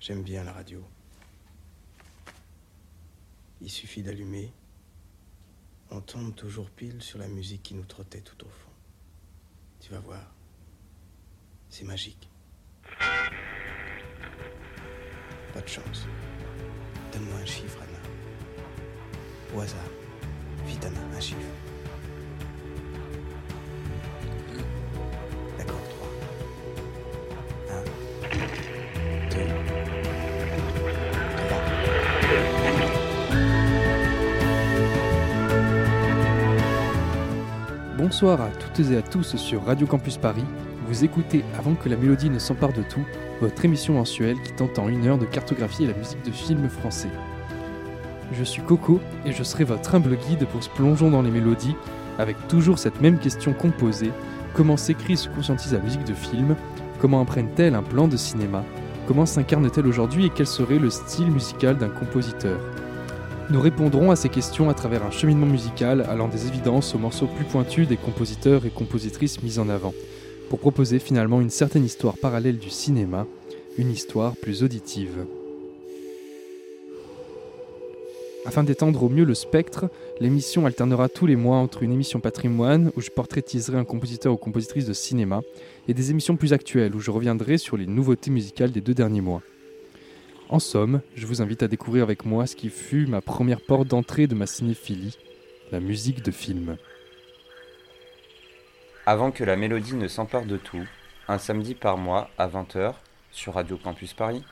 J'aime bien la radio. Il suffit d'allumer. On tombe toujours pile sur la musique qui nous trottait tout au fond. Tu vas voir. C'est magique. Pas de chance. Donne-moi un chiffre, Anna. Au hasard. Vite, Anna, un chiffre. Bonsoir à toutes et à tous sur Radio Campus Paris. Vous écoutez Avant que la mélodie ne s'empare de tout, votre émission mensuelle qui tente en une heure de cartographier la musique de films français. Je suis Coco et je serai votre humble guide pour se plongeons dans les mélodies, avec toujours cette même question composée comment s'écrit et se conscientise la musique de film? Comment apprennent-elles un plan de cinéma? Comment s'incarne-t-elle aujourd'hui et quel serait le style musical d'un compositeur? Nous répondrons à ces questions à travers un cheminement musical allant des évidences aux morceaux plus pointus des compositeurs et compositrices mis en avant, pour proposer finalement une certaine histoire parallèle du cinéma, une histoire plus auditive. Afin d'étendre au mieux le spectre, l'émission alternera tous les mois entre une émission patrimoine où je portraitiserai un compositeur ou compositrice de cinéma et des émissions plus actuelles où je reviendrai sur les nouveautés musicales des deux derniers mois. En somme, je vous invite à découvrir avec moi ce qui fut ma première porte d'entrée de ma cinéphilie, la musique de film. Avant que la mélodie ne s'empare de tout, un samedi par mois à 20h sur Radio Campus Paris.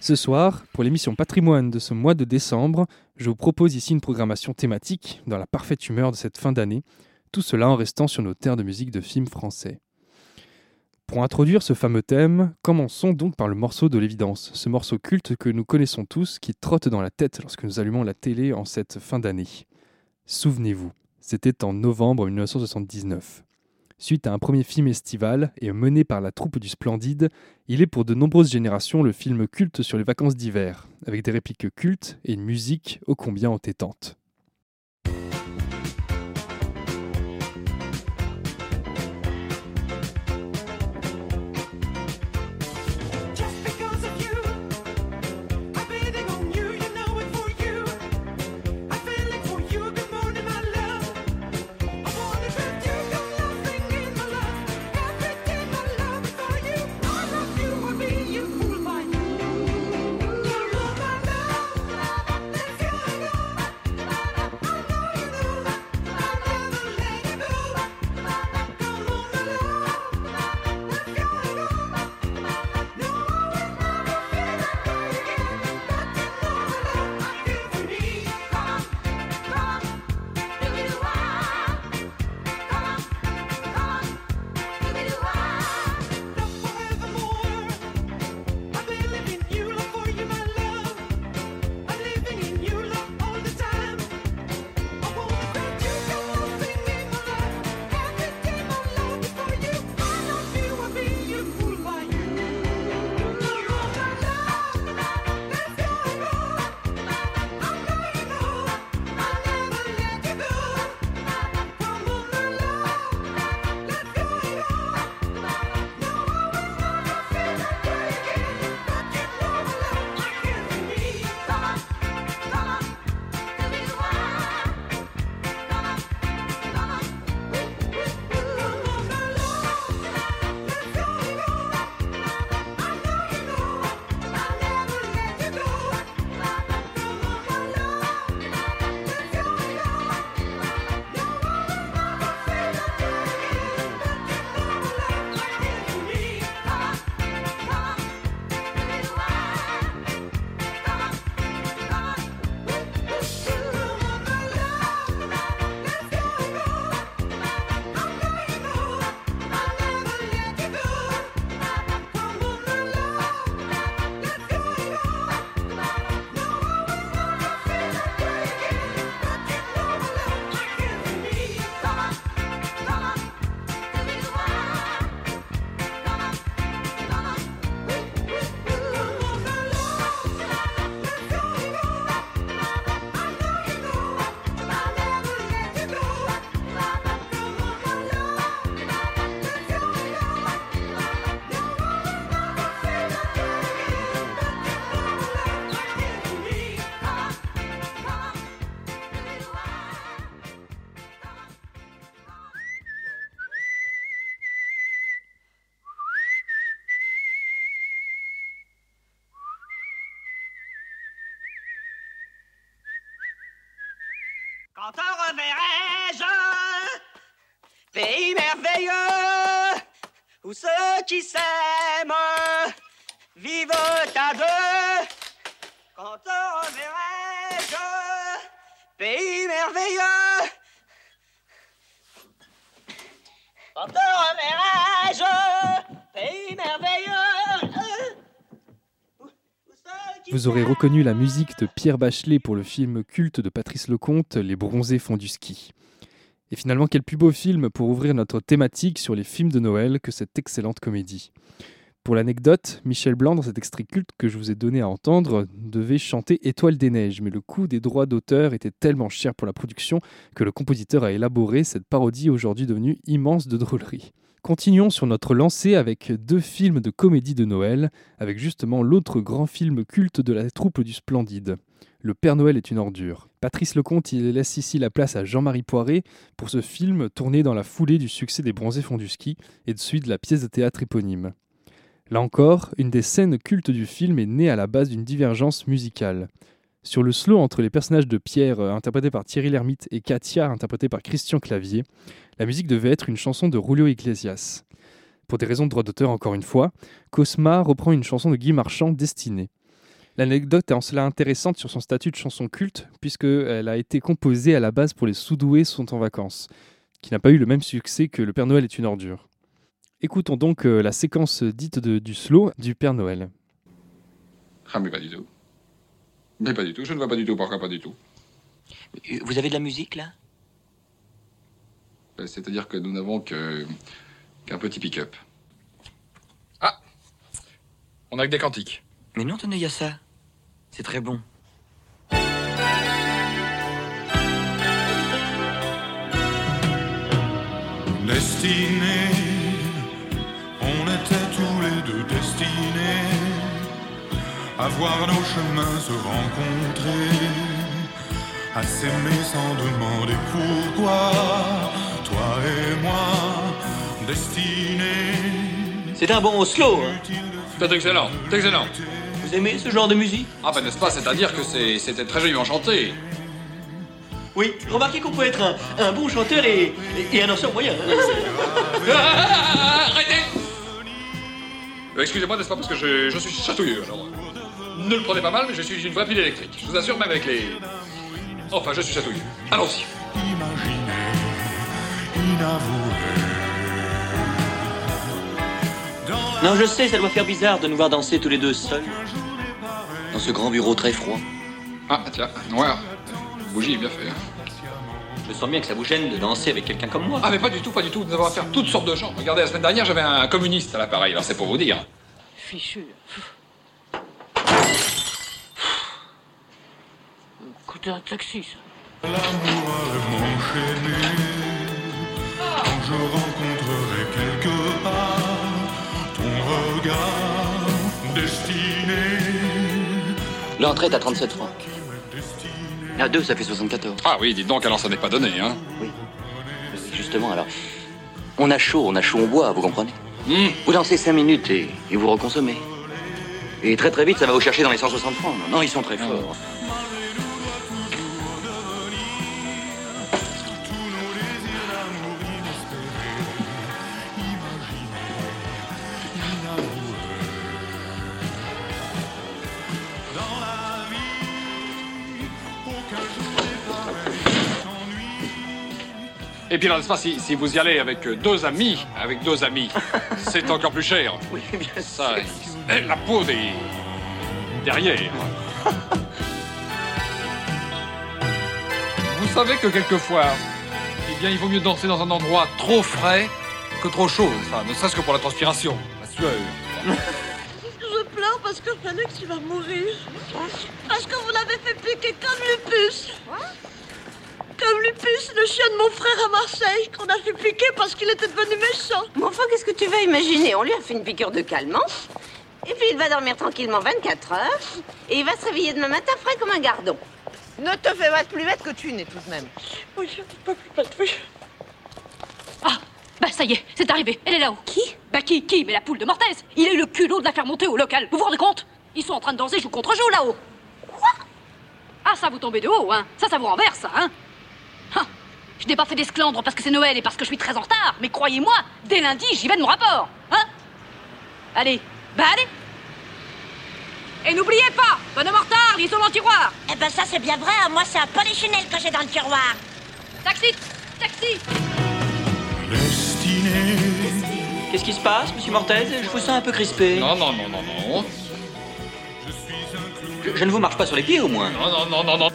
Ce soir, pour l'émission patrimoine de ce mois de décembre, je vous propose ici une programmation thématique dans la parfaite humeur de cette fin d'année, tout cela en restant sur nos terres de musique de films français. Pour introduire ce fameux thème, commençons donc par le morceau de l'évidence, ce morceau culte que nous connaissons tous qui trotte dans la tête lorsque nous allumons la télé en cette fin d'année. Souvenez-vous, c'était en novembre 1979. Suite à un premier film estival et mené par la troupe du Splendide, il est pour de nombreuses générations le film culte sur les vacances d'hiver, avec des répliques cultes et une musique ô combien entêtante. Quand te reverrai-je, pays merveilleux, où ceux qui s'aiment vivent à deux. Quand te reverrai-je, pays merveilleux, quand te reverrai-je, pays merveilleux. où- où ceux qui Vous aurez reconnu la musique de Pierre Bachelet pour le film culte de Patrice Lecomte, Les bronzés font du ski. Et finalement, quel plus beau film pour ouvrir notre thématique sur les films de Noël que cette excellente comédie. Pour l'anecdote, Michel Blanc, dans cet extrait culte que je vous ai donné à entendre, devait chanter Étoile des neiges, mais le coût des droits d'auteur était tellement cher pour la production que le compositeur a élaboré cette parodie aujourd'hui devenue immense de drôlerie. Continuons sur notre lancée avec deux films de comédie de Noël, avec justement l'autre grand film culte de la troupe du Splendide. Le Père Noël est une ordure. Patrice Lecomte il laisse ici la place à Jean-Marie Poiré pour ce film tourné dans la foulée du succès des Bronzés font du ski et de celui de la pièce de théâtre éponyme. Là encore, une des scènes cultes du film est née à la base d'une divergence musicale. Sur le slow entre les personnages de Pierre, euh, interprété par Thierry Lhermitte, et Katia, interprétée par Christian Clavier, la musique devait être une chanson de Julio Iglesias. Pour des raisons de droit d'auteur, encore une fois, Cosma reprend une chanson de Guy Marchand, Destinée. L'anecdote est en cela intéressante sur son statut de chanson culte, puisqu'elle a été composée à la base pour les sous-doués sont en vacances, qui n'a pas eu le même succès que Le Père Noël est une ordure. Écoutons donc euh, la séquence dite du slow du Père Noël. Ah. Mais pas du tout, je ne vois pas du tout pourquoi pas du tout. Vous avez de la musique là? Euh, C'est-à-dire que nous n'avons que qu'un petit pick-up. Ah On a que des cantiques. Mais non, tenez, il y a ça. C'est très bon. À voir nos chemins se rencontrer, à s'aimer sans demander pourquoi, toi et moi, destinés. C'est un bon slow. hein. C'est excellent, c'est excellent. Vous aimez ce genre de musique? Ah, ben n'est-ce pas, c'est-à-dire que c'est- c'était très joliment chanté. Oui. Remarquez qu'on peut être un, un bon chanteur et, et- et un danseur moyen. hein. Arrêtez Euh, Excusez-moi, n'est-ce pas, parce que je, je suis chatouilleux, alors. Ne le prenez pas mal, mais je suis une vraie pile électrique. Je vous assure, même avec les... Enfin, je suis chatouilleux. Allons-y. Non, je sais, ça doit faire bizarre de nous voir danser tous les deux seuls. Dans ce grand bureau très froid. Ah, tiens, noir. Bougie, bien fait. hein. Je sens bien que ça vous gêne de danser avec quelqu'un comme moi. Ah, mais pas du tout, pas du tout. Nous avons affaire à toutes sortes de gens. Regardez, la semaine dernière, j'avais un communiste à l'appareil, alors c'est pour vous dire. Fichu. Écoutez un taxi, ça. L'amour m'enchaîner quand je rencontrerai quelque part ton regard destiné. L'entrée est à 37 francs. À deux, ça fait 74. Ah oui, dites donc, alors ça n'est pas donné, hein. Oui, Justement, alors. On a chaud, on a chaud, on boit, vous comprenez? Hmm. Vous dansez 5 minutes et, et vous reconsommez. Et très très vite, ça va vous chercher dans les 160 francs. Non, ils sont très forts. Et puis n'est-ce pas, si, si vous y allez avec euh, deux amis, avec deux amis, c'est encore plus cher. Oui, bien Ça, il- la peau des... derrière. Vous savez que quelquefois, eh bien, il vaut mieux danser dans un endroit trop frais que trop chaud, ça, ne serait-ce que pour la transpiration, la sueur. Je pleure parce que Félix, il va mourir. Parce que vous l'avez fait piquer comme Lupus. Comme Lupus, le chien de mon frère à Marseille, qu'on a fait piquer parce qu'il était devenu méchant. Mais enfin, qu'est-ce que tu vas imaginer? On lui a fait une piqûre de calmant. Et puis il va dormir tranquillement 24 heures. Et il va se réveiller demain matin frais comme un gardon. Ne te fais pas plus bête que tu n'es tout de même. Oui, je ne peux plus oui. Ah, bah ça y est, c'est arrivé. Elle est là-haut. Qui? Bah qui Qui? Mais la poule de Mortez. Il a eu le culot de la faire monter au local. Vous vous rendez compte? Ils sont en train de danser joue contre joue là-haut. Quoi? Ah, ça vous tombez de haut, hein Ça, ça vous renverse, ça, hein Je n'ai pas fait d'esclandre parce que c'est Noël et parce que je suis très en retard. Mais croyez-moi, dès lundi, j'y vais de mon rapport. Hein Allez, bah allez Et n'oubliez pas, bonhomme en retard, lisons dans le tiroir Eh ben ça c'est bien vrai, hein. moi c'est un polichinelle que j'ai dans le tiroir. Taxi Taxi Qu'est-ce qui se passe, monsieur Mortez? Je vous sens un peu crispé. Non, non, non, non, non. Je, ne vous marche pas sur les pieds, au moins. Non, non, non, non, non.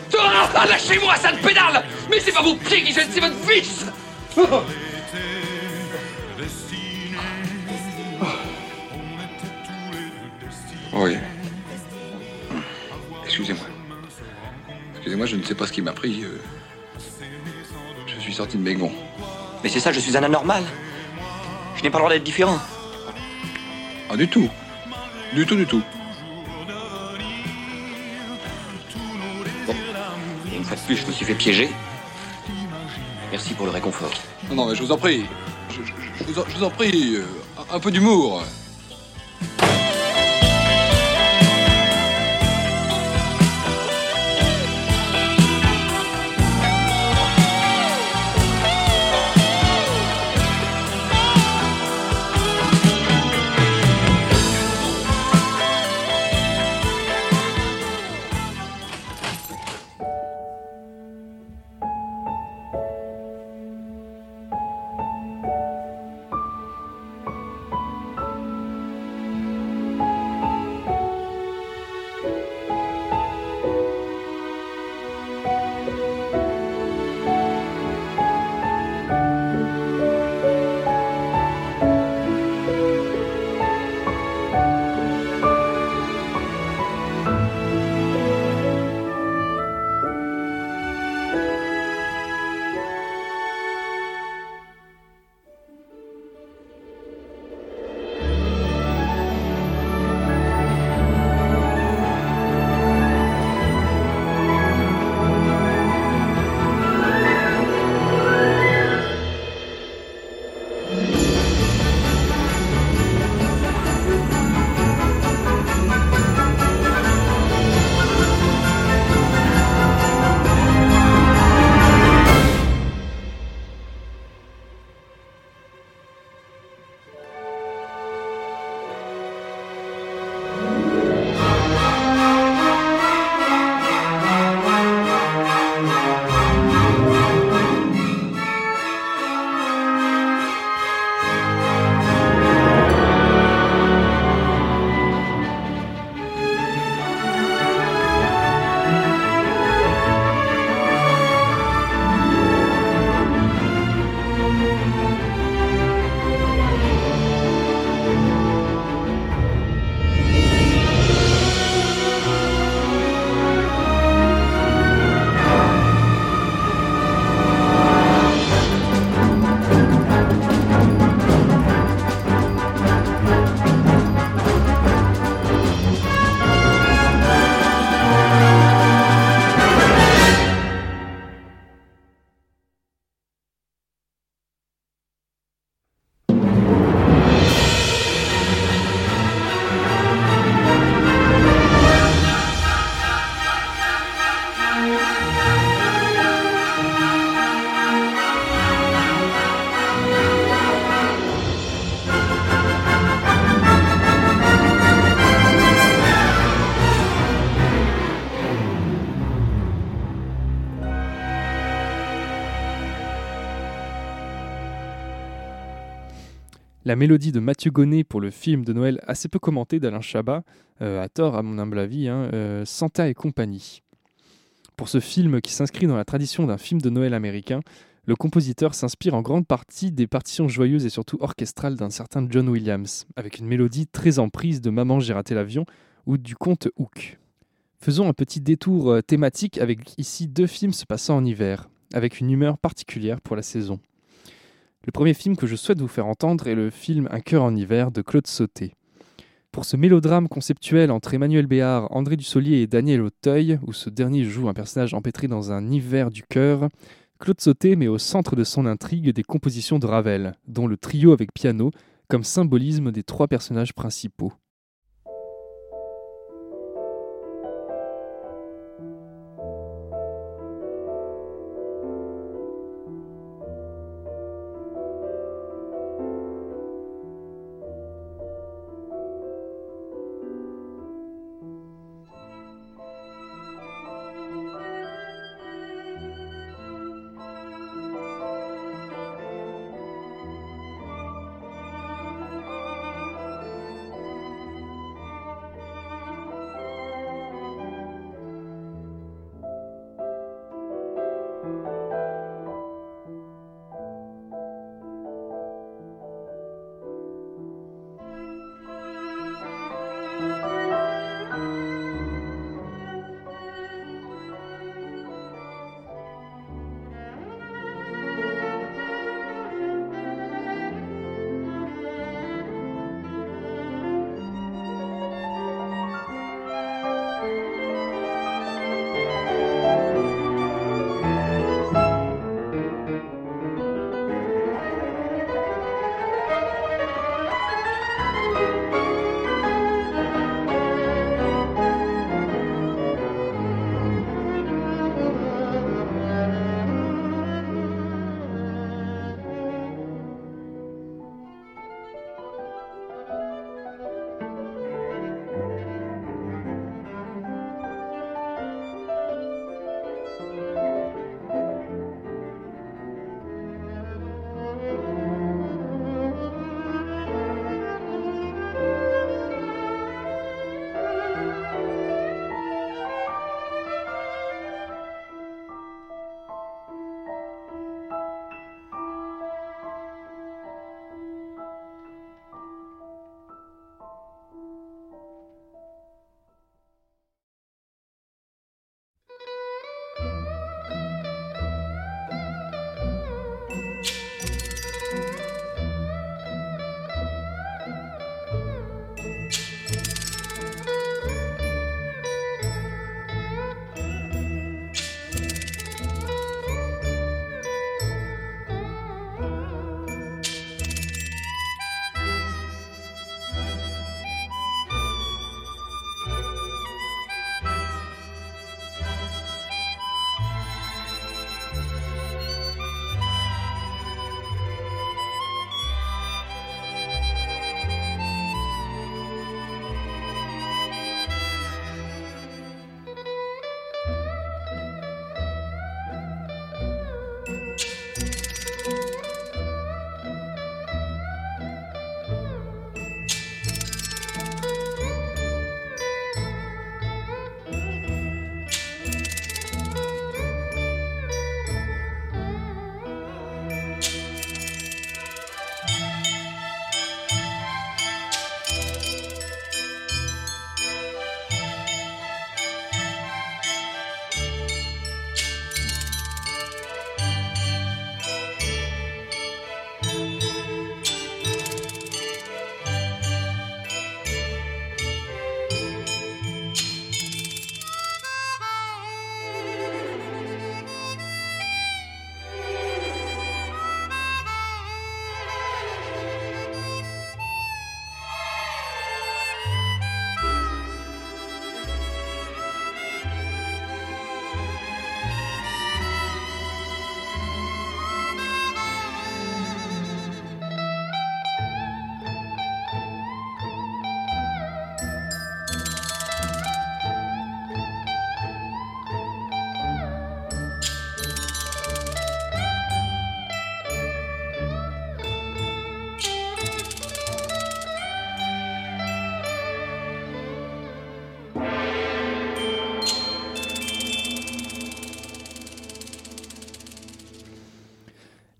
Ah, lâchez-moi, sale pédale Mais c'est pas vos pieds qui gênent, c'est votre vis Oui. Excusez-moi. Excusez-moi, je ne sais pas ce qui m'a pris. euh, Je suis sorti de mes gonds. Mais c'est ça, je suis un anormal. Je n'ai pas le droit d'être différent. Ah, du tout. Du tout, du tout. Je me suis fait piéger. Merci pour le réconfort. Non, non, mais je vous en prie. Je, vous, en, prie. euh, un peu d'humour. La mélodie de Mathieu Gonnet pour le film de Noël assez peu commenté d'Alain Chabat, euh, à tort à mon humble avis, hein, euh, Santa et compagnie. Pour ce film qui s'inscrit dans la tradition d'un film de Noël américain, le compositeur s'inspire en grande partie des partitions joyeuses et surtout orchestrales d'un certain John Williams, avec une mélodie très en prise de Maman j'ai raté l'avion ou du conte Hook. Faisons un petit détour euh, thématique avec ici deux films se passant en hiver, avec une humeur particulière pour la saison. Le premier film que je souhaite vous faire entendre est le film Un cœur en hiver de Claude Sauté. Pour ce mélodrame conceptuel entre Emmanuel Béard, André Dussolier et Daniel Auteuil, où ce dernier joue un personnage empêtré dans un hiver du cœur, Claude Sauté met au centre de son intrigue des compositions de Ravel, dont le trio avec piano, comme symbolisme des trois personnages principaux.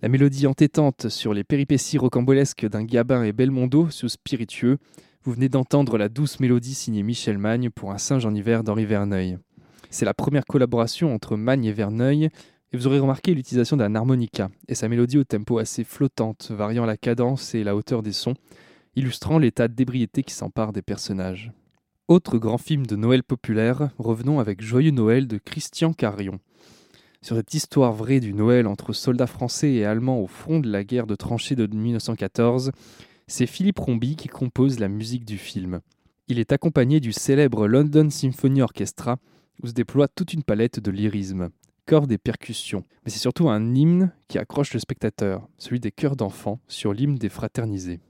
La mélodie entêtante sur les péripéties rocambolesques d'un Gabin et Belmondo sous spiritueux, vous venez d'entendre la douce mélodie signée Michel Magne pour Un singe en hiver d'Henri Verneuil. C'est la première collaboration entre Magne et Verneuil, et vous aurez remarqué l'utilisation d'un harmonica et sa mélodie au tempo assez flottante, variant la cadence et la hauteur des sons, illustrant l'état d'ébriété qui s'empare des personnages. Autre grand film de Noël populaire, revenons avec Joyeux Noël de Christian Carion. Sur cette histoire vraie du Noël entre soldats français et allemands au front de la guerre de tranchées de 1914, c'est Philippe Rombi qui compose la musique du film. Il est accompagné du célèbre London Symphony Orchestra, où se déploie toute une palette de lyrisme, cordes et percussions. Mais c'est surtout un hymne qui accroche le spectateur, celui des chœurs d'enfants sur l'hymne des fraternisés.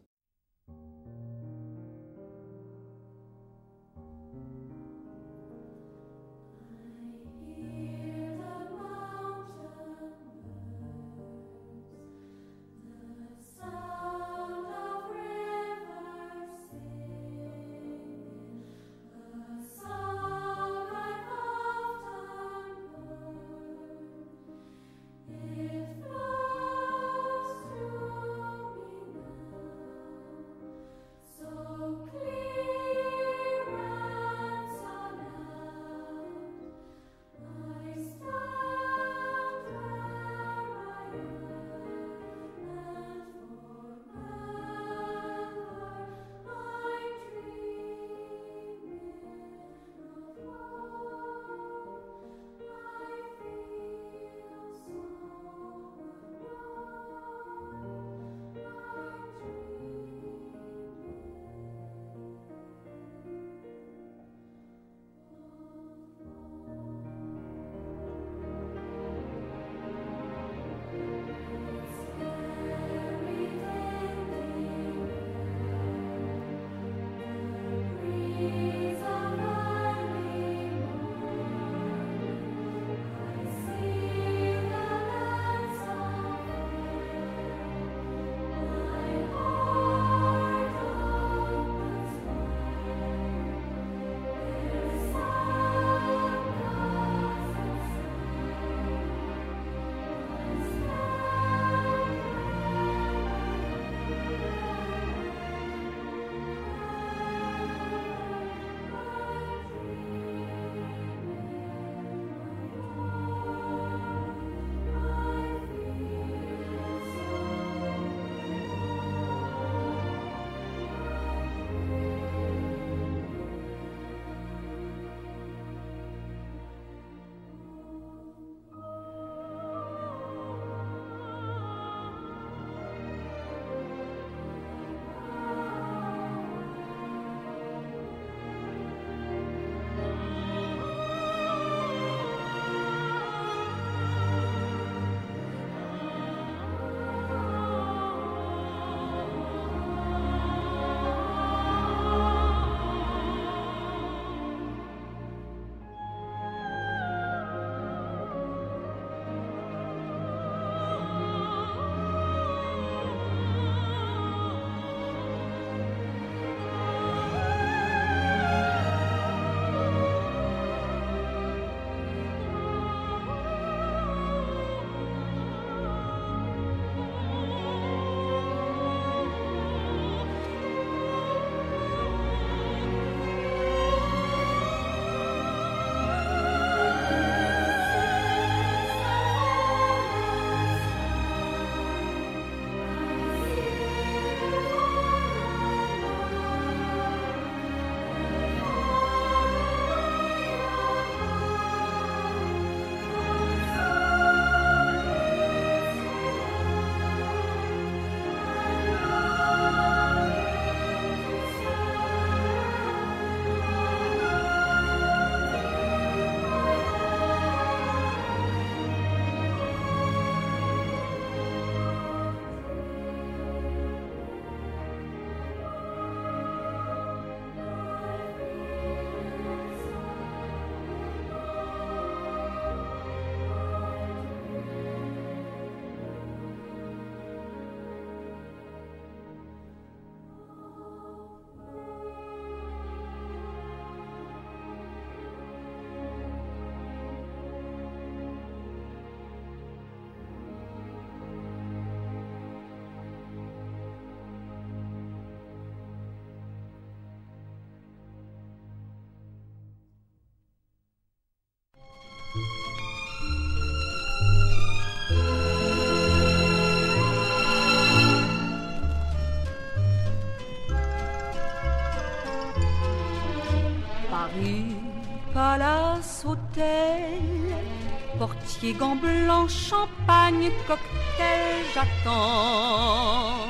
Portier, gants blancs, champagne, cocktail, j'attends.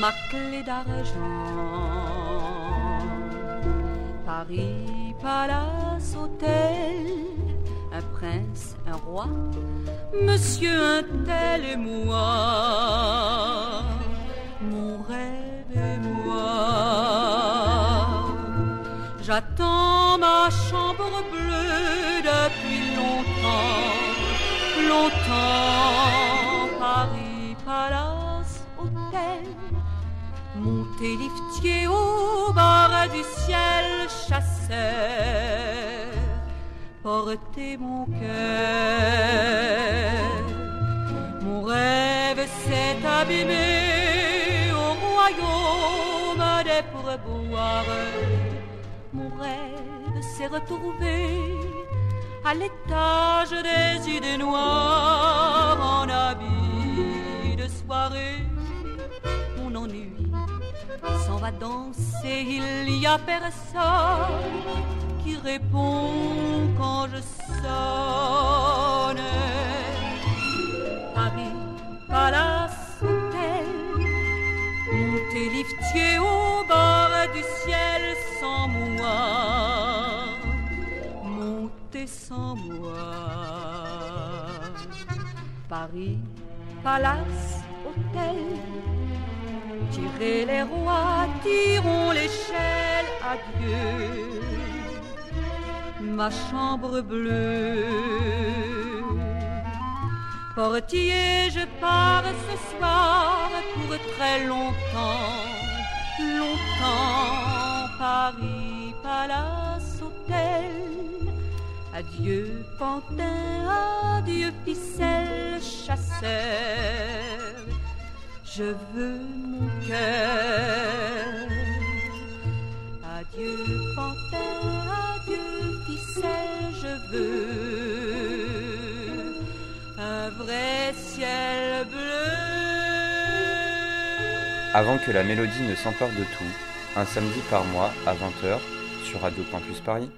Ma clé d'argent. Paris, palace, hôtel, un prince, un roi, monsieur un tel et moi, mon rêve et moi. J'attends ma chambre bleue longtemps. Paris, palace, hôtel, monter liftier au bord du ciel, chasseur, portez mon cœur. Mon rêve s'est abîmé au royaume des pourboires. Mon rêve s'est retrouvé à l'étage des idées noires en habit de soirée. Mon ennui s'en va danser, il y a personne qui répond quand je sonne. Paris, palace, hôtel, monter liftier au bord du ciel sans moi, sans moi. Paris, palace, hôtel, tirer les rois, tirons l'échelle, adieu, ma chambre bleue. Portier, je pars ce soir pour très longtemps, longtemps. Paris, palace, hôtel. Adieu, pantin, adieu, ficelle, chasseur. Je veux mon cœur. Adieu, pantin, adieu, ficelle, je veux un vrai ciel bleu. Avant que la mélodie ne s'empare de tout, un samedi par mois à 20h sur Radio Campus Paris.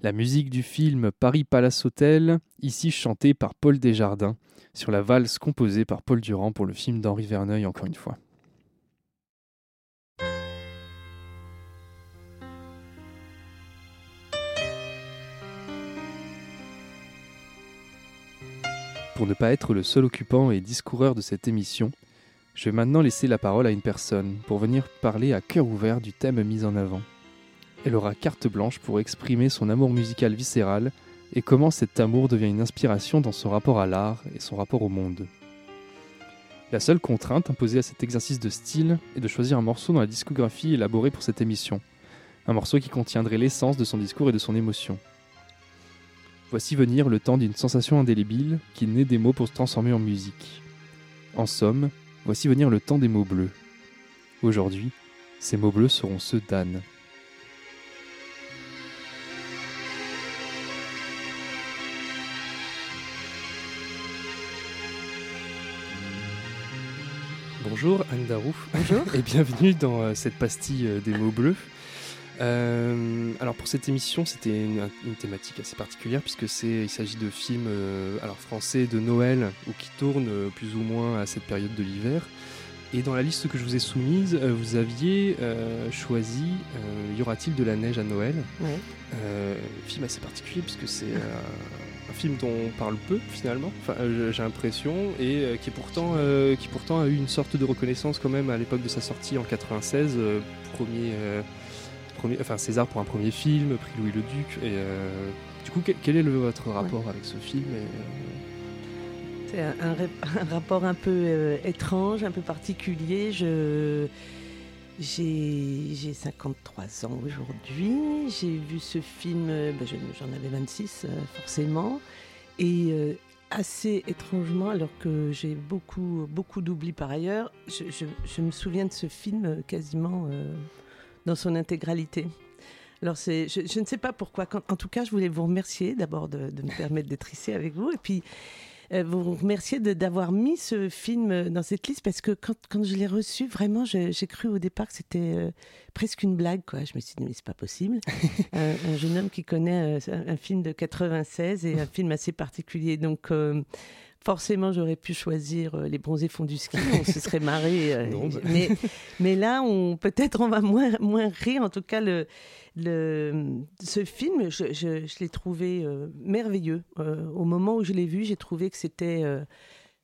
La musique du film Paris Palace Hotel, ici chantée par Paul Desjardins, sur la valse composée par Paul Durand pour le film d'Henri Verneuil encore une fois. Pour ne pas être le seul occupant et discoureur de cette émission, je vais maintenant laisser la parole à une personne pour venir parler à cœur ouvert du thème mis en avant. Elle aura carte blanche pour exprimer son amour musical viscéral et comment cet amour devient une inspiration dans son rapport à l'art et son rapport au monde. La seule contrainte imposée à cet exercice de style est de choisir un morceau dans la discographie élaborée pour cette émission, un morceau qui contiendrait l'essence de son discours et de son émotion. Voici venir le temps d'une sensation indélébile qui naît des mots pour se transformer en musique. En somme, voici venir le temps des mots bleus. Aujourd'hui, ces mots bleus seront ceux d'Anne. Bonjour Anne Darouf. Bonjour. Et bienvenue dans euh, cette pastille euh, des mots bleus. Euh, alors pour cette émission, c'était une, une thématique assez particulière puisque c'est il s'agit de films alors français de Noël ou qui tournent plus ou moins à cette période de l'hiver. Et dans la liste que je vous ai soumise, vous aviez choisi Y aura-t-il de la neige à Noël? Ouais. Film assez particulier puisque c'est film dont on parle peu finalement, enfin, euh, j'ai l'impression, et euh, qui, pourtant, euh, qui pourtant a eu une sorte de reconnaissance quand même à l'époque de sa sortie en 96, euh, premier, premier, enfin César pour un premier film, prix Louis le Duc. Et du coup, quel, est le- votre rapport avec ce film et, C'est un, un rap- un rapport un peu étrange, un peu particulier. Je, j'ai, j'ai 53 ans aujourd'hui. J'ai vu ce film, euh, ben, je- j'en avais 26 euh, forcément. Et euh, assez étrangement, alors que j'ai beaucoup, beaucoup d'oubli par ailleurs, je, me souviens de ce film quasiment dans son intégralité. Alors, je, je ne sais pas pourquoi. En tout cas, je voulais vous remercier d'abord de, de me permettre d'être ici avec vous. Et puis, vous remercier de- d'avoir mis ce film euh, dans cette liste parce que quand, quand je l'ai reçu, vraiment, j'ai cru au départ que c'était euh, presque une blague. Quoi. Je me suis dit, mais c'est pas possible. un, un jeune homme qui connaît euh, un, un film de 96 et un film assez particulier. Donc, euh, forcément, j'aurais pu choisir euh, Les bronzés font du ski. On se serait marré. euh, Non, bah. mais, mais là, on peut-être on va moins, moins rire. En tout cas, le, le, ce film, je, je- je l'ai trouvé euh, merveilleux. Euh, au moment où je l'ai vu, j'ai trouvé que c'était euh,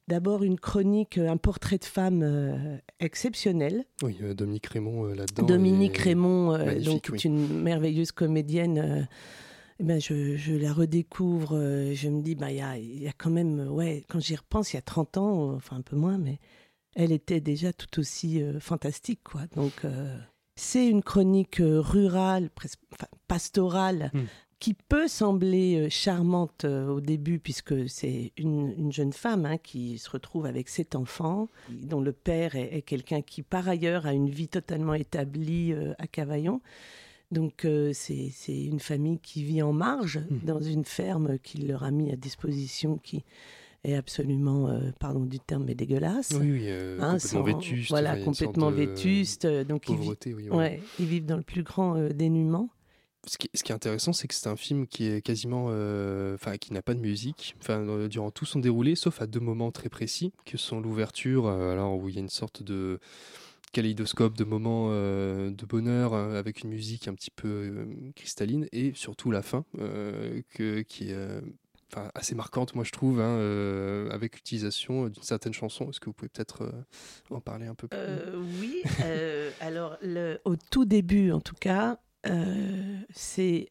d'abord une chronique, un portrait de femme exceptionnel. Oui, Dominique Raymond là-dedans. Dominique Raymond, donc, oui. est une merveilleuse comédienne. Eh ben, je, je la redécouvre, euh, je me dis, bah, il y, a, y a quand même, euh, ouais, quand j'y repense, il y a 30 ans, euh, enfin un peu moins, mais elle était déjà tout aussi euh, fantastique. Quoi. Donc, euh, c'est une chronique rurale, enfin, pastorale, Hmm. qui peut sembler charmante au début, puisque c'est une, une jeune femme hein, qui se retrouve avec sept enfants, dont le père est, est quelqu'un qui, par ailleurs, a une vie totalement établie à Cavaillon. Donc, euh, c'est une famille qui vit en marge, dans une ferme qu'il leur a mis à disposition, qui est absolument, euh, pardon du terme, mais dégueulasse. Oui, oui, euh, complètement vétuste, Voilà, complètement vétuste. euh, Donc, ils vi- pauvreté, oui, ouais, voilà. ils vivent dans le plus grand dénuement. Ce qui, ce qui est intéressant, c'est que c'est un film qui est quasiment, euh, enfin, qui n'a pas de musique, enfin, euh, durant tout son déroulé, sauf à deux moments très précis, que sont l'ouverture, euh, alors où il y a une sorte de kaléidoscope de moments euh, de bonheur euh, avec une musique un petit peu euh, cristalline, et surtout la fin, qui est assez marquante, moi je trouve, hein, avec l'utilisation d'une certaine chanson. Est-ce que vous pouvez peut-être en parler un peu plus? Oui, alors au tout début en tout cas, c'est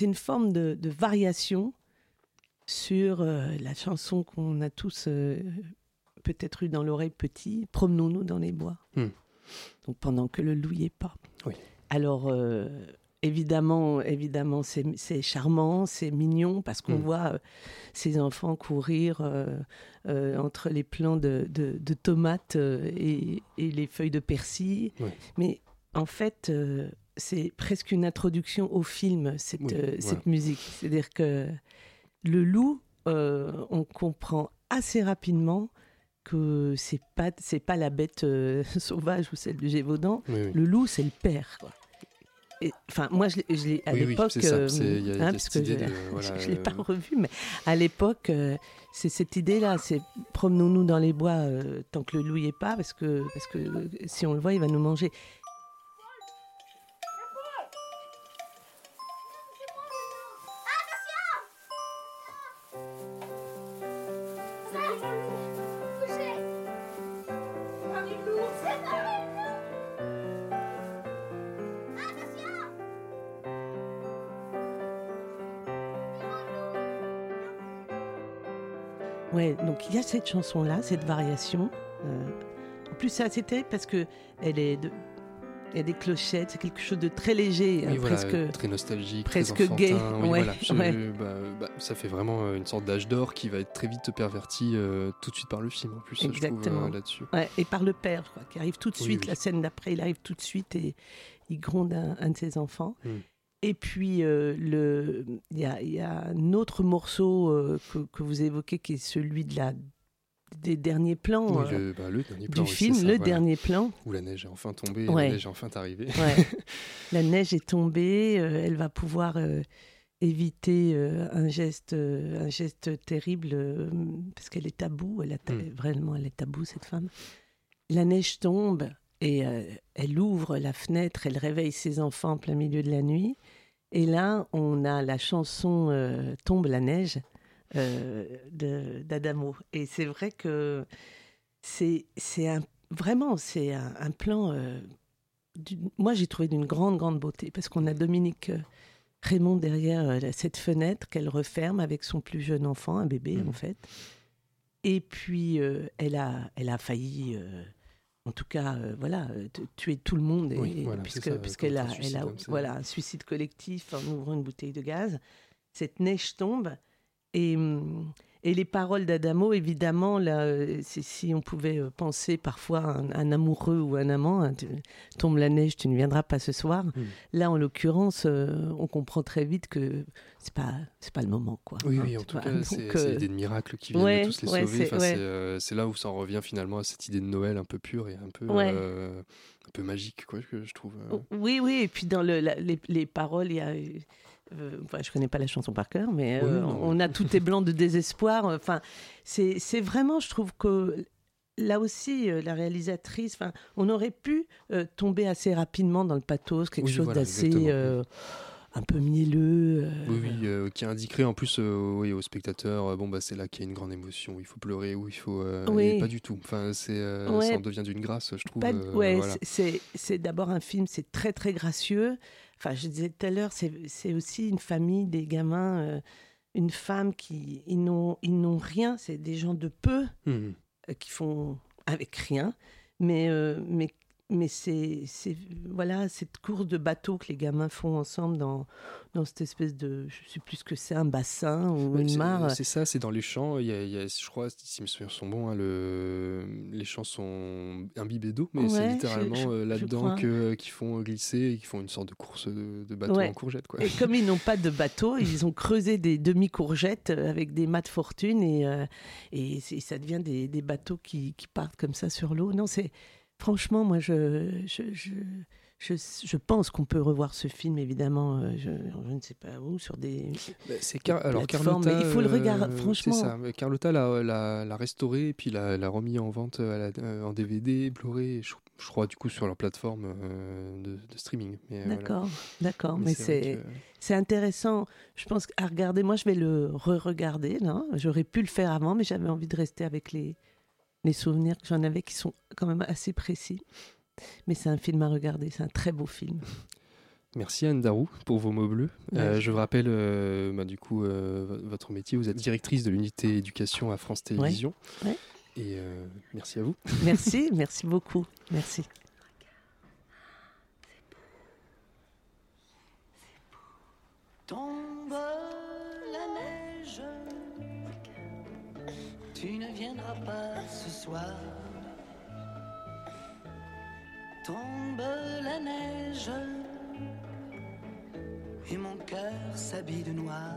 une forme de, variation sur la chanson qu'on a tous peut-être eu dans l'oreille petit, Promenons-nous dans les bois. Hmm. Donc pendant que le loup y est pas. Oui. Alors euh, évidemment, évidemment, c'est charmant, c'est mignon parce qu'on Hmm. voit euh, ces enfants courir euh, entre les plants de, de- de tomates et, et les feuilles de persil. Oui. Mais en fait, c'est presque une introduction au film, cette, Oui, euh, voilà. cette musique. C'est-à-dire que le loup, euh, on comprend assez rapidement que c'est pas c'est pas la bête euh, sauvage ou celle du Gévaudan. Oui, oui. Le loup, c'est le père. Quoi. Et, Enfin, moi, je l'ai- à Oui, l'époque, euh, parce que idée je, voilà, l'ai pas revu, mais à l'époque, euh, c'est cette idée-là, c'est promenons-nous dans les bois euh, tant que le loup y est pas, parce que parce que si on le voit, il va nous manger. Il y a cette chanson-là, cette variation. Euh, en plus, c'est assez terrible parce que elle est de... il y a des clochettes, c'est quelque chose de très léger, Oui, hein, voilà, presque très nostalgique, presque très enfantin. gay. Oui, Ouais, voilà, je- ouais. bah, bah, ça fait vraiment euh, une sorte d'âge d'or qui va être très vite perverti euh, tout de suite par le film en plus, Exactement. euh, là-dessus. Ouais, et par le père, quoi, qui arrive tout de Oui, suite. La scène d'après, il arrive tout de suite et il gronde un, un de ses enfants. Mm. Et puis, euh, il y, a, il y a un autre morceau euh, que, que vous évoquez qui est celui de la, des derniers plans Oui, euh, le, bah, le dernier plan, du oui, film, ça, le voilà. dernier plan. Où la neige est enfin tombée, Ouais. la neige est enfin arrivée. Ouais. La neige est tombée, elle va pouvoir éviter euh, un, geste, euh, un geste terrible euh, parce qu'elle est tabou, elle a ta- Mm. vraiment elle est tabou cette femme. La neige tombe et elle ouvre la fenêtre, elle réveille ses enfants en plein milieu de la nuit. Et là, on a la chanson euh, Tombe la neige euh, d'Adamo. Et c'est vrai que c'est vraiment c'est un, un plan. euh, moi, j'ai trouvé d'une grande, grande beauté parce qu'on a Dominique Raymond derrière cette fenêtre qu'elle referme avec son plus jeune enfant, un bébé Mhm. en fait. Et puis, elle, a, elle a failli, en tout cas, euh, voilà, euh, tuer tout le monde. Et, Oui, voilà, c'est puisque, puisqu'elle a, elle voilà, un suicide collectif en ouvrant une bouteille de gaz. Cette neige tombe Et, et les paroles d'Adamo, évidemment, là, si on pouvait euh, penser parfois à un, un amoureux ou un amant, hein, tu- tombe la neige, tu ne viendras pas ce soir. Là, en l'occurrence, euh, on comprend très vite que c'est pas c'est pas le moment, quoi. Oui, Hein, oui, en tout vois. cas, c'est euh, l'idée de miracle qui vient ouais, de tous les ouais, sauver. c'est- Enfin, ouais. euh, là où ça en revient finalement à cette idée de Noël un peu pure et un peu, euh, un peu magique, quoi, que je trouve. Oui, oui, et puis dans le, la- les, les paroles, il y a. euh, enfin, je connais pas la chanson par cœur, mais euh, on a tout est blanc de désespoir. Enfin, c'est vraiment, je trouve que là aussi, euh, la réalisatrice, enfin, on aurait pu euh, tomber assez rapidement dans le pathos, quelque Oui, chose voilà, d'assez un peu mielleux. Oui, oui, qui indiquerait en plus oui, au spectateur, euh, bon bah c'est là qu'il y a une grande émotion, il faut pleurer ou il faut, Oui. pas du tout. Enfin, c'est, Ouais. ça en devient d'une grâce, je trouve. Ouais, voilà. c'est d'abord un film, c'est très très gracieux. Enfin, je disais tout à l'heure, c'est aussi une famille, des gamins, euh, une femme qui ils n'ont ils n'ont rien, c'est des gens de peu Mhm. euh, qui font avec rien, mais euh, mais mais c'est c'est voilà cette course de bateau que les gamins font ensemble dans dans cette espèce de je sais plus ce que c'est un bassin ou une mare. C'est ça, c'est dans les champs. Il y a, il y a- je crois, si mes souvenirs sont bons, hein, le, les champs sont imbibés d'eau, mais c'est littéralement euh, là-dedans que- qu'ils font glisser et qu'ils font une sorte de course de, de bateau Ouais. en courgette. Quoi. Et comme ils n'ont pas de bateau, ils ont creusé des demi-courgettes euh, avec des mâts de fortune et, euh, et ça devient des, des bateaux qui, qui partent comme ça sur l'eau. Non, c'est franchement, moi, je, je, je, je, je pense qu'on peut revoir ce film, évidemment, euh, je, je ne sais pas où, sur des. Bah, C'est Car- alors plateformes, Carlotta, mais il faut le euh, regarder, franchement. C'est ça. Carlotta l'a, restauré et puis l'a, remis en vente à la- euh, en DVD, Blu-ray, je, je crois du coup sur leur plateforme euh, de, de streaming. Euh, voilà. D'accord, d'accord, mais, Mais c'est c'est intéressant. Je pense qu'à regarder, moi je vais le re-regarder. J'aurais pu le faire avant, mais j'avais envie de rester avec les, les souvenirs que j'en avais qui sont quand même assez précis. Mais c'est un film à regarder, c'est un très beau film. Merci Anne Darou pour vos mots bleus. Euh, je vous rappelle, euh, bah, du coup, euh, vo- votre métier, vous êtes directrice de l'unité éducation à France Télévisions. Ouais. Et euh, merci à vous. Merci, merci beaucoup. Merci. Tombe la neige, tu ne pas ce soir. Tombe la neige, et mon cœur s'habille de noir.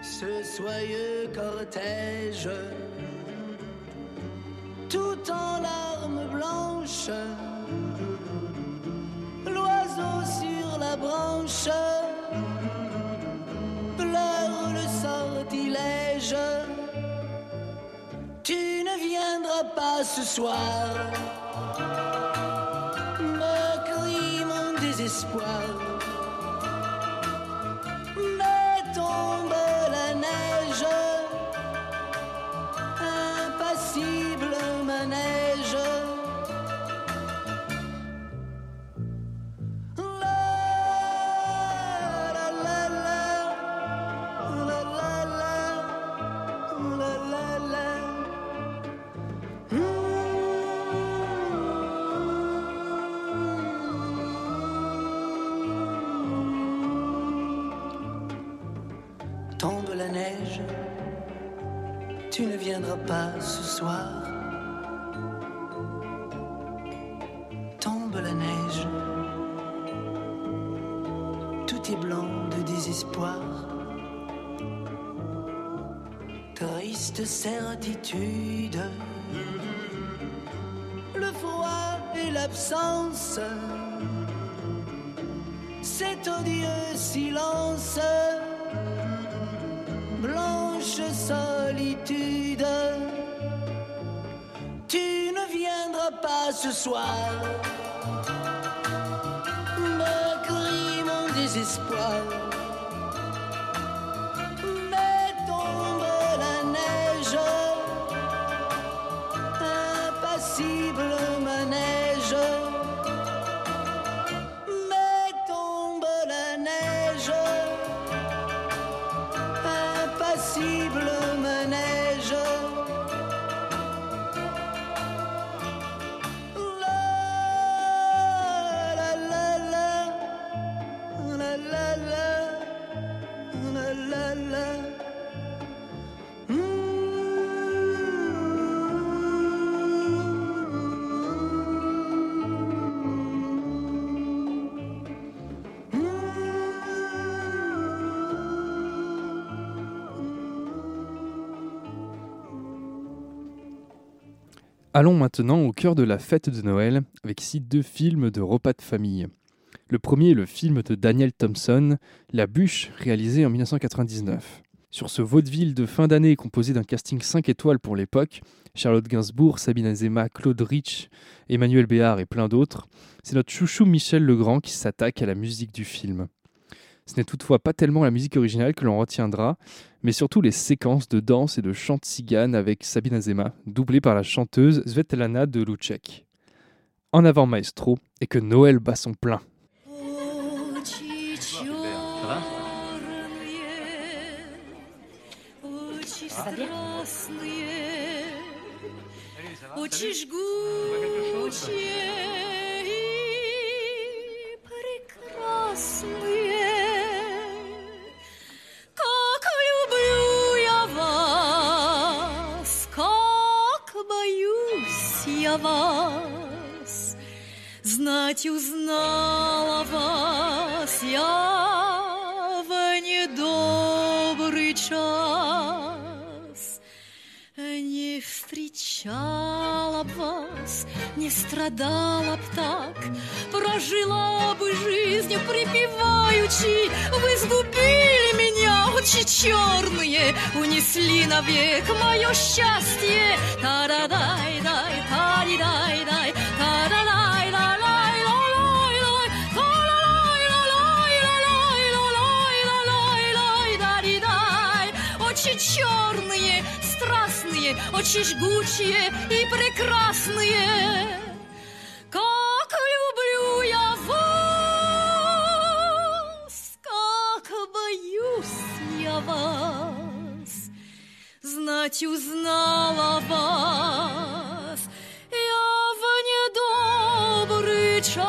Ce soyeux cortège, tout en larmes blanches l'oiseau sur la branche Tu ne viendras pas ce soir, me crie mon désespoir. Tout est blanc de désespoir. Triste certitude, le froid et l'absence, cet odieux silence, blanche solitude. Tu ne viendras pas ce soir, mon Allons maintenant au cœur de la fête de Noël, avec ici deux films de repas de famille. Le premier est le film de Daniel Thompson, La bûche, réalisé en 1999. Sur ce vaudeville de fin d'année composé d'un casting 5 étoiles pour l'époque, Charlotte Gainsbourg, Sabine Azema, Claude Rich, Emmanuel Béard et plein d'autres, c'est notre chouchou Michel Legrand qui s'attaque à la musique du film. Ce n'est toutefois pas tellement la musique originale que l'on retiendra, mais surtout les séquences de danse et de chant cigane avec Sabine Azema, doublée par la chanteuse Svetlana de Lucek. En avant Maestro, et que Noël bat son plein. Я вас. Знать узнала вас я в недобрый час. Не встречала б вас, не страдала б так, Прожила бы жизнь припеваючи, Вы сгубили меня, очи черные, Унесли навек мое счастье. Тарадай-дай, очень жгучие и прекрасные. Как люблю я вас, как боюсь я вас. Знать узнала вас chance.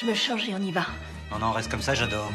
Je me change et on y va. Non, non, reste comme ça, j'adore.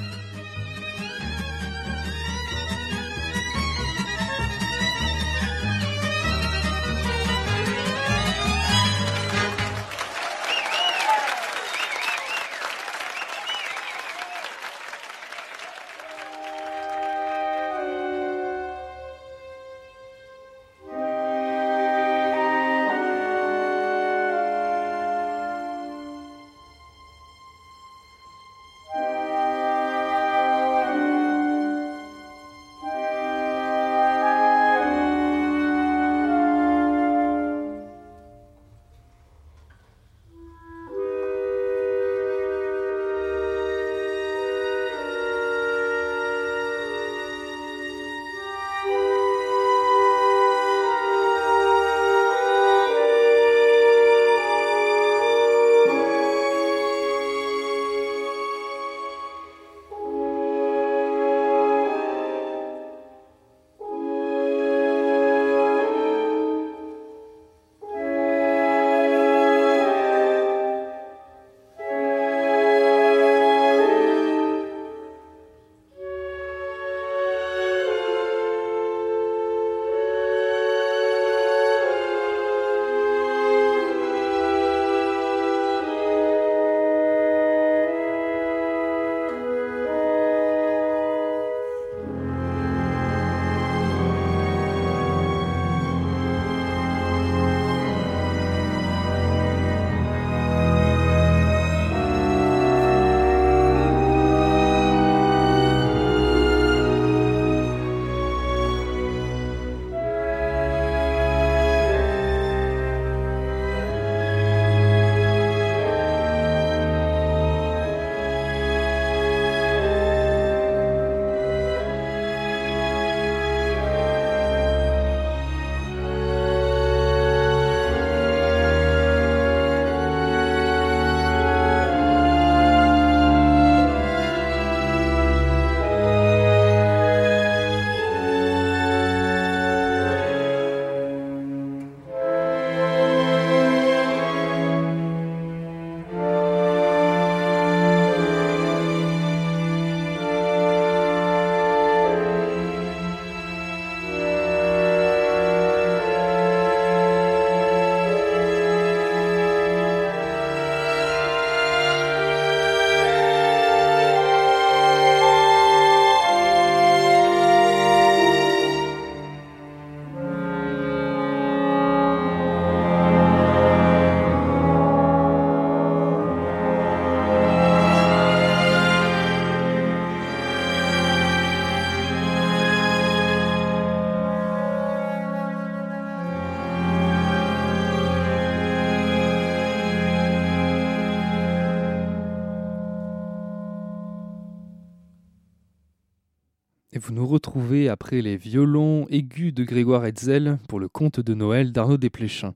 Vous nous retrouvez après les violons aigus de Grégoire Hetzel pour le conte de Noël d'Arnaud Desplechin.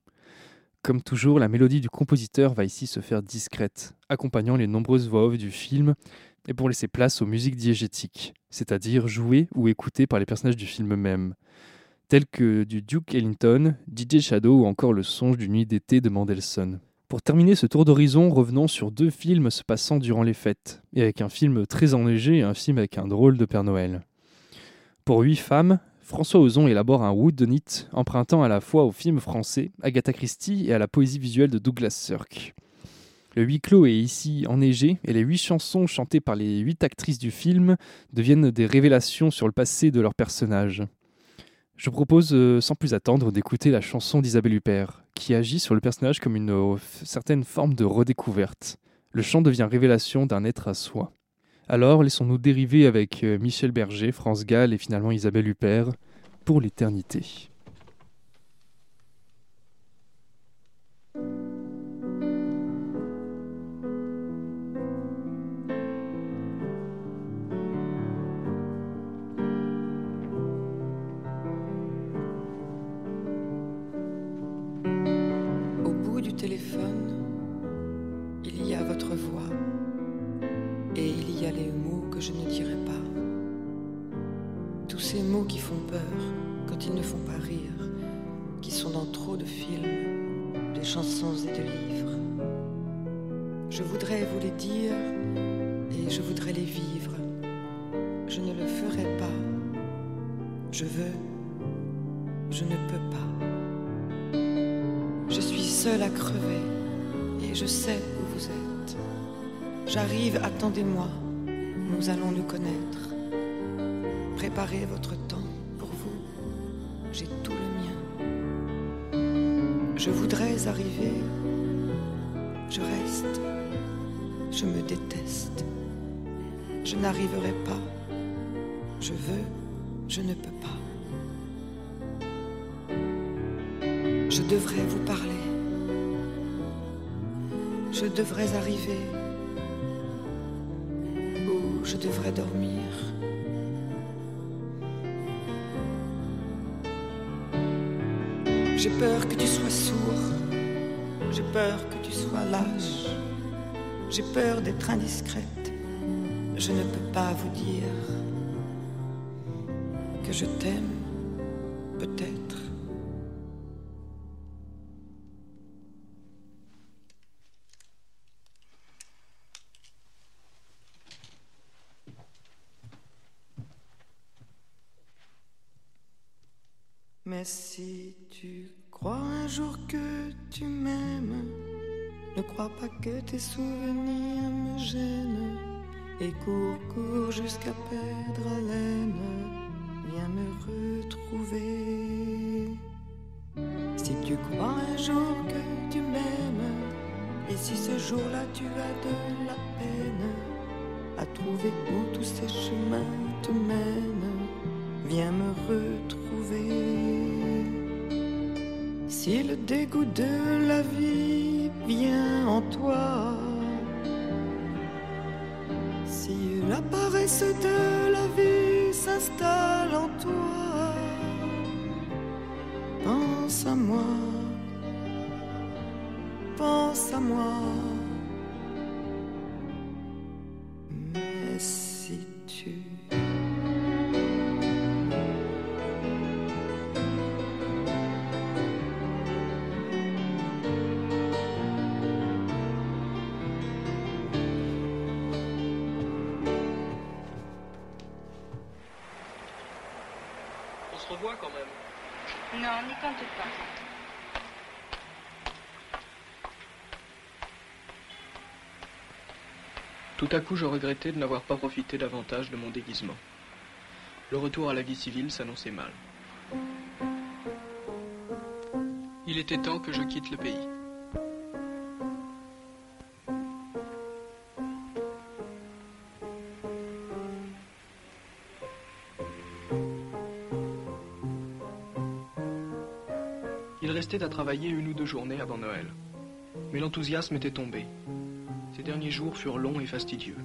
Comme toujours, la mélodie du compositeur va ici se faire discrète, accompagnant les nombreuses voix off du film et pour laisser place aux musiques diégétiques, c'est-à-dire jouées ou écoutées par les personnages du film même, tels que du Duke Ellington, DJ Shadow ou encore le songe d'une nuit d'été de Mendelssohn. Pour terminer ce tour d'horizon, revenons sur deux films se passant durant les fêtes, et avec un film très enneigé et un film avec un drôle de Père Noël. Pour huit femmes, François Ozon élabore un whodunit empruntant à la fois au film français, Agatha Christie et à la poésie visuelle de Douglas Sirk. Le huis clos est ici enneigé et les huit chansons chantées par les huit actrices du film deviennent des révélations sur le passé de leurs personnages. Je propose euh, sans plus attendre d'écouter la chanson d'Isabelle Huppert, qui agit sur le personnage comme une euh, certaine forme de redécouverte. Le chant devient révélation d'un être à soi. Alors laissons-nous dériver avec euh, Michel Berger, France Gall et finalement Isabelle Huppert pour l'éternité. Quand ils ne font pas rire, qui sont dans trop de films, de chansons et de livres. Je voudrais vous les dire et je voudrais les vivre. Je ne le ferai pas. Je veux, je ne peux pas. Je suis seule à crever et je sais où vous êtes. J'arrive, attendez-moi, nous allons nous connaître. Préparez votre temps Je voudrais arriver, je reste, je me déteste. Je n'arriverai pas, je veux, je ne peux pas. Je devrais vous parler. Je devrais arriver. Ou je devrais dormir. J'ai peur que tu sois sourd. J'ai peur que tu sois lâche. J'ai peur d'être indiscrète. Je ne peux pas vous dire que je t'aime, peut-être. Si tu crois un jour que tu m'aimes, ne crois pas que tes souvenirs me gênent. Et cours, cours jusqu'à perdre haleine, viens me retrouver. Si tu crois un jour que tu m'aimes, et si ce jour-là tu as de la peine à trouver où tous ces chemins te mènent, viens me retrouver. Si le dégoût de la vie vient en toi, si la paresse de la vie s'installe en toi, pense à moi, pense à moi. À coup, je regrettais de n'avoir pas profité davantage de mon déguisement. Le retour à la vie civile s'annonçait mal. Il était temps que je quitte le pays. Il restait à travailler une ou deux journées avant Noël. Mais l'enthousiasme était tombé. Ces derniers jours furent longs et fastidieux.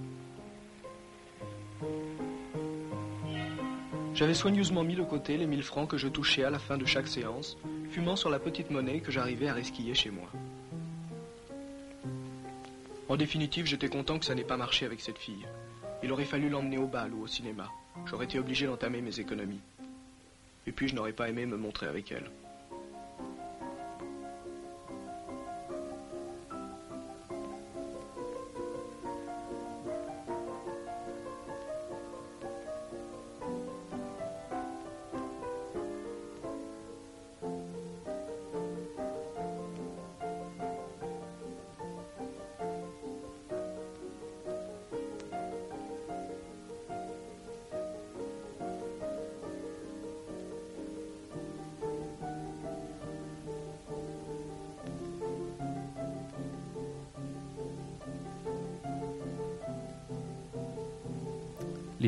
J'avais soigneusement mis de côté les 1000 francs que je touchais à la fin de chaque séance, fumant sur la petite monnaie que j'arrivais à resquiller chez moi. En définitive, j'étais content que ça n'ait pas marché avec cette fille. Il aurait fallu l'emmener au bal ou au cinéma. J'aurais été obligé d'entamer mes économies. Et puis, je n'aurais pas aimé me montrer avec elle.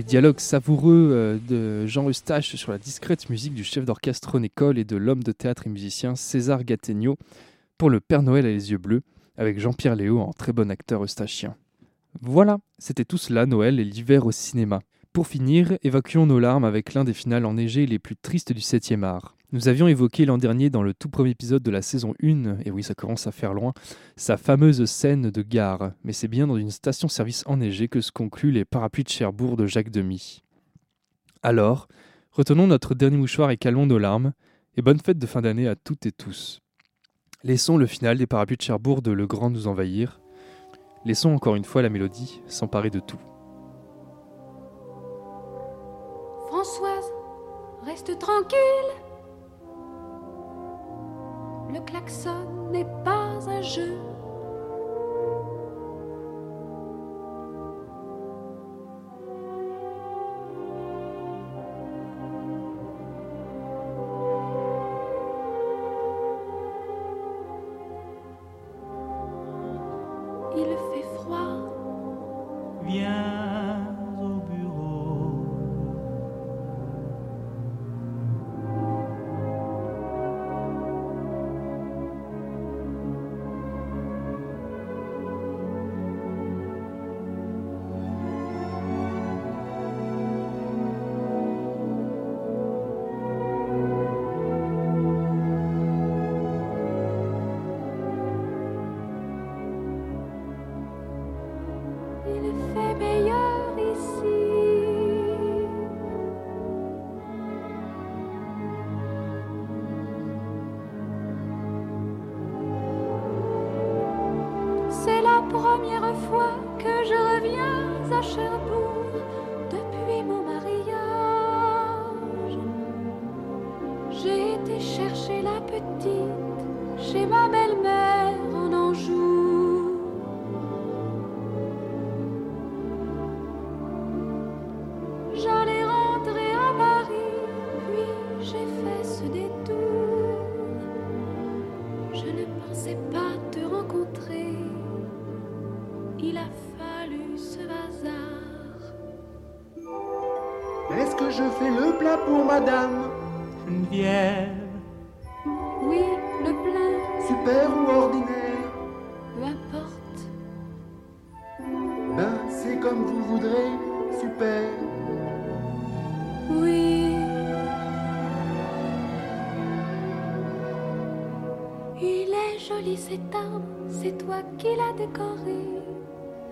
Dialogues savoureux euh, de Jean Eustache sur la discrète musique du chef d'orchestre René Coll et de l'homme de théâtre et musicien César Gattegno pour le Père Noël à les yeux bleus, avec Jean-Pierre Léo en très bon acteur eustachien. Voilà, c'était tout cela Noël et l'hiver au cinéma. Pour finir, évacuons nos larmes avec l'un des finales enneigées les plus tristes du 7e art. Nous avions évoqué l'an dernier dans le tout premier épisode de la saison 1, et oui ça commence à faire loin, sa fameuse scène de gare, mais c'est bien dans une station-service enneigée que se concluent les parapluies de Cherbourg de Jacques Demy. Alors, retenons notre dernier mouchoir et calmons nos larmes, et bonne fête de fin d'année à toutes et tous. Laissons le final des parapluies de Cherbourg de Le Grand nous envahir. Laissons encore une fois la mélodie s'emparer de tout. Françoise, reste tranquille. Le klaxon n'est pas un jeu. Été chercher la petite chez ma belle-mère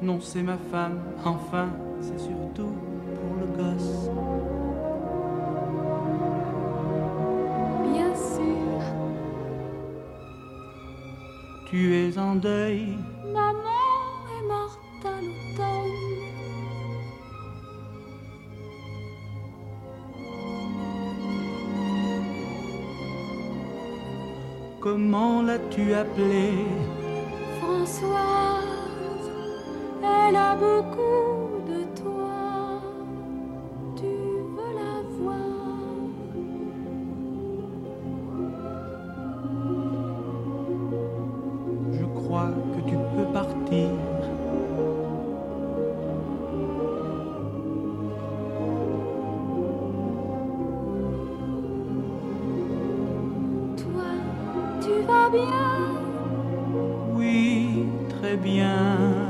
Non, c'est ma femme. Enfin, c'est surtout pour le gosse. Bien sûr, Tu es en deuil. maman est morte à l'automne. Comment l'as-tu appelée? A beaucoup de toi. Tu veux la voir Je crois que tu peux partir. Toi, tu vas bien? Oui, très bien.